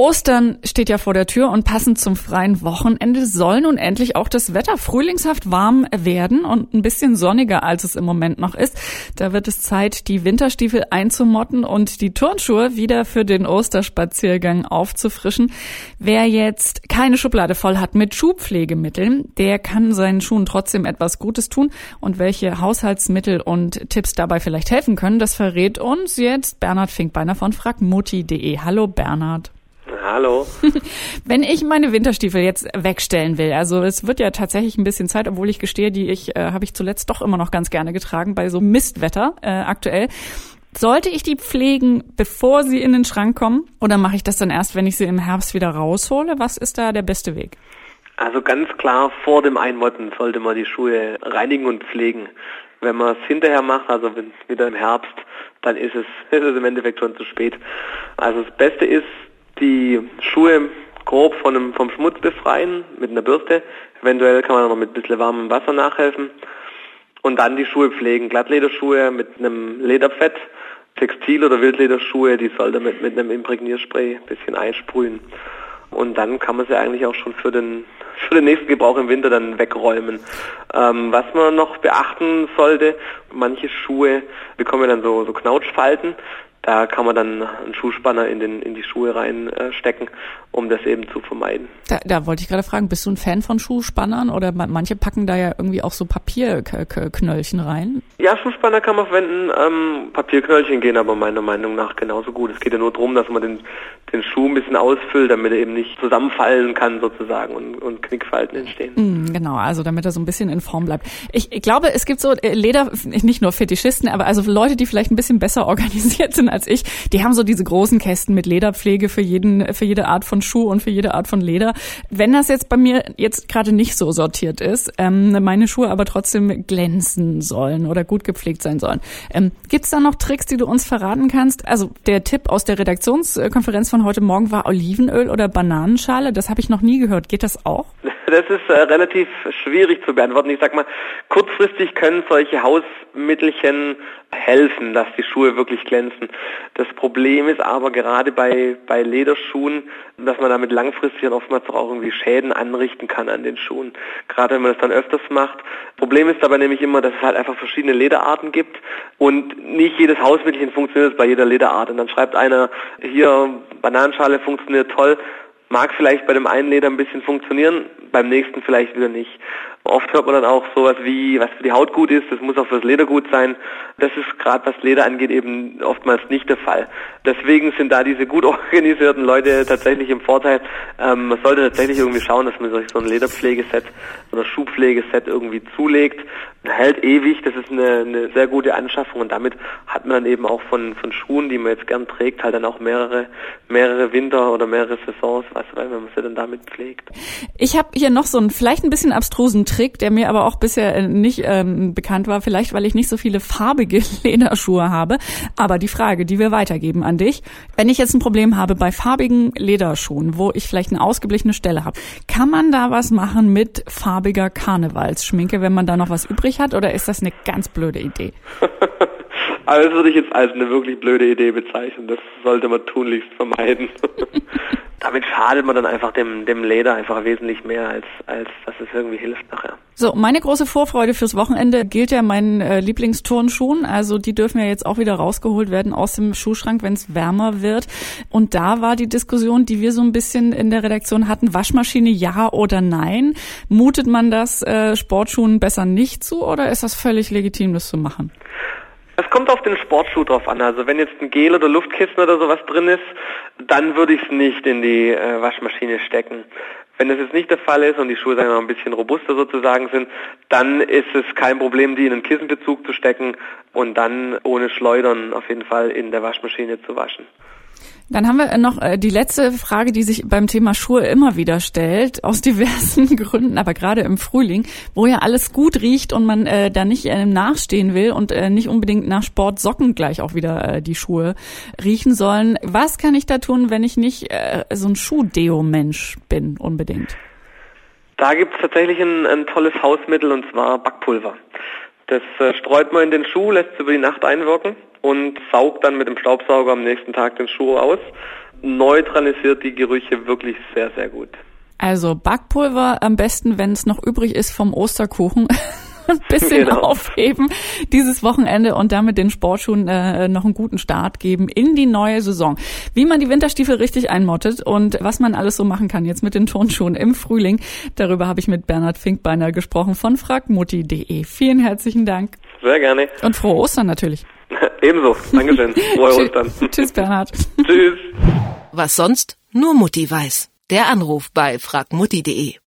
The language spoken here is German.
Ostern steht ja vor der Tür und passend zum freien Wochenende soll nun endlich auch das Wetter frühlingshaft warm werden und ein bisschen sonniger, als es im Moment noch ist. Da wird es Zeit, die Winterstiefel einzumotten und die Turnschuhe wieder für den Osterspaziergang aufzufrischen. Wer jetzt keine Schublade voll hat mit Schuhpflegemitteln, der kann seinen Schuhen trotzdem etwas Gutes tun. Und welche Haushaltsmittel und Tipps dabei vielleicht helfen können, das verrät uns jetzt Bernhard Finkbeiner von fragmutti.de. Hallo Bernhard. Hallo. Wenn ich meine Winterstiefel jetzt wegstellen will, also es wird ja tatsächlich ein bisschen Zeit, obwohl ich gestehe, die ich äh, habe ich zuletzt doch immer noch ganz gerne getragen bei so Mistwetter äh, aktuell. Sollte ich die pflegen, bevor sie in den Schrank kommen, oder mache ich das dann erst, wenn ich sie im Herbst wieder raushole? Was ist da der beste Weg? Also ganz klar, vor dem Einmotten sollte man die Schuhe reinigen und pflegen. Wenn man es hinterher macht, also wenn wieder im Herbst, dann ist es, ist es im Endeffekt schon zu spät. Also das Beste ist, die Schuhe grob von einem, vom Schmutz befreien mit einer Bürste. Eventuell kann man noch mit ein bisschen warmem Wasser nachhelfen. Und dann die Schuhe pflegen. Glattlederschuhe mit einem Lederfett, Textil- oder Wildlederschuhe, die sollte mit, mit einem Imprägnierspray ein bisschen einsprühen. Und dann kann man sie eigentlich auch schon für den, für den nächsten Gebrauch im Winter dann wegräumen. Ähm, was man noch beachten sollte, manche Schuhe bekommen dann so, so Knautschfalten. Da kann man dann einen Schuhspanner in, den, in die Schuhe reinstecken, äh, um das eben zu vermeiden. Da, da wollte ich gerade fragen, bist du ein Fan von Schuhspannern oder manche packen da ja irgendwie auch so Papierknöllchen rein? Ja, Schuhspanner kann man verwenden. Ähm, Papierknöllchen gehen aber meiner Meinung nach genauso gut. Es geht ja nur darum, dass man den, den Schuh ein bisschen ausfüllt, damit er eben nicht zusammenfallen kann sozusagen und, und Knickfalten entstehen. Mm, genau, also damit er so ein bisschen in Form bleibt. Ich, ich glaube, es gibt so äh, Leder, nicht nur Fetischisten, aber also Leute, die vielleicht ein bisschen besser organisiert sind als ich, die haben so diese großen Kästen mit Lederpflege für jeden, für jede Art von Schuh und für jede Art von Leder. Wenn das jetzt bei mir jetzt gerade nicht so sortiert ist, ähm, meine Schuhe aber trotzdem glänzen sollen oder gut gepflegt sein sollen, ähm, gibt es da noch Tricks, die du uns verraten kannst? Also der Tipp aus der Redaktionskonferenz von heute Morgen war Olivenöl oder Bananenschale. Das habe ich noch nie gehört. Geht das auch? Das ist äh, relativ schwierig zu beantworten. Ich sag mal, kurzfristig können solche Hausmittelchen helfen, dass die Schuhe wirklich glänzen. Das Problem ist aber gerade bei, bei Lederschuhen, dass man damit langfristig dann oftmals auch irgendwie Schäden anrichten kann an den Schuhen. Gerade wenn man das dann öfters macht. Problem ist dabei nämlich immer, dass es halt einfach verschiedene Lederarten gibt und nicht jedes Hausmittelchen funktioniert bei jeder Lederart. Und dann schreibt einer, hier Bananenschale funktioniert toll, mag vielleicht bei dem einen Leder ein bisschen funktionieren, beim nächsten vielleicht wieder nicht. Oft hört man dann auch sowas wie, was für die Haut gut ist, das muss auch fürs Leder gut sein. Das ist gerade was Leder angeht eben oftmals nicht der Fall. Deswegen sind da diese gut organisierten Leute tatsächlich im Vorteil. Ähm, man sollte tatsächlich irgendwie schauen, dass man sich so ein Lederpflegeset oder Schuhpflegeset irgendwie zulegt. Hält ewig, das ist eine, eine sehr gute Anschaffung und damit hat man dann eben auch von, von Schuhen, die man jetzt gern trägt, halt dann auch mehrere, mehrere Winter oder mehrere Saisons, was, weil man sie dann damit pflegt. Ich habe hier noch so einen vielleicht ein bisschen abstrusen Trick, der mir aber auch bisher äh, nicht ähm, bekannt war, vielleicht weil ich nicht so viele farbige Lederschuhe habe. Aber die Frage, die wir weitergeben an dich, wenn ich jetzt ein Problem habe bei farbigen Lederschuhen, wo ich vielleicht eine ausgeblichene Stelle habe, kann man da was machen mit farbiger Karnevalsschminke, wenn man da noch was übrig hat, oder ist das eine ganz blöde Idee? Aber das würde ich jetzt als eine wirklich blöde Idee bezeichnen. Das sollte man tunlichst vermeiden. Damit schadet man dann einfach dem, dem Leder einfach wesentlich mehr, als, als dass es irgendwie hilft nachher. So, meine große Vorfreude fürs Wochenende gilt ja meinen äh, Lieblingsturnschuhen. Also die dürfen ja jetzt auch wieder rausgeholt werden aus dem Schuhschrank, wenn es wärmer wird. Und da war die Diskussion, die wir so ein bisschen in der Redaktion hatten, Waschmaschine ja oder nein. Mutet man das äh, Sportschuhen besser nicht zu oder ist das völlig legitim, das zu machen? Es kommt auf den Sportschuh drauf an. Also wenn jetzt ein Gel oder Luftkissen oder sowas drin ist, dann würde ich es nicht in die äh, Waschmaschine stecken. Wenn das jetzt nicht der Fall ist und die Schuhe sagen wir mal ein bisschen robuster sozusagen sind, dann ist es kein Problem, die in einen Kissenbezug zu stecken und dann ohne Schleudern auf jeden Fall in der Waschmaschine zu waschen. Dann haben wir noch äh, die letzte Frage, die sich beim Thema Schuhe immer wieder stellt, aus diversen Gründen, aber gerade im Frühling, wo ja alles gut riecht und man äh, da nicht äh, nachstehen will und äh, nicht unbedingt nach Sportsocken gleich auch wieder äh, die Schuhe riechen sollen. Was kann ich da tun, wenn ich nicht äh, so ein Schuhdeo-Mensch bin unbedingt? Da gibt es tatsächlich ein, ein tolles Hausmittel und zwar Backpulver. Das äh, streut man in den Schuh, lässt es über die Nacht einwirken und saugt dann mit dem Staubsauger am nächsten Tag den Schuh aus. Neutralisiert die Gerüche wirklich sehr, sehr gut. Also Backpulver am besten, wenn es noch übrig ist vom Osterkuchen. ein bisschen genau. aufheben dieses Wochenende und damit den Sportschuhen äh, noch einen guten Start geben in die neue Saison. Wie man die Winterstiefel richtig einmottet und was man alles so machen kann jetzt mit den Turnschuhen im Frühling, darüber habe ich mit Bernhard Finkbeiner gesprochen von fragmutti.de. Vielen herzlichen Dank. Sehr gerne. Und frohe Ostern natürlich. Ebenso. Dankeschön. Frohe Ostern. Tschüss, Bernhard. Tschüss. Was sonst? Nur Mutti weiß. Der Anruf bei fragmutti.de.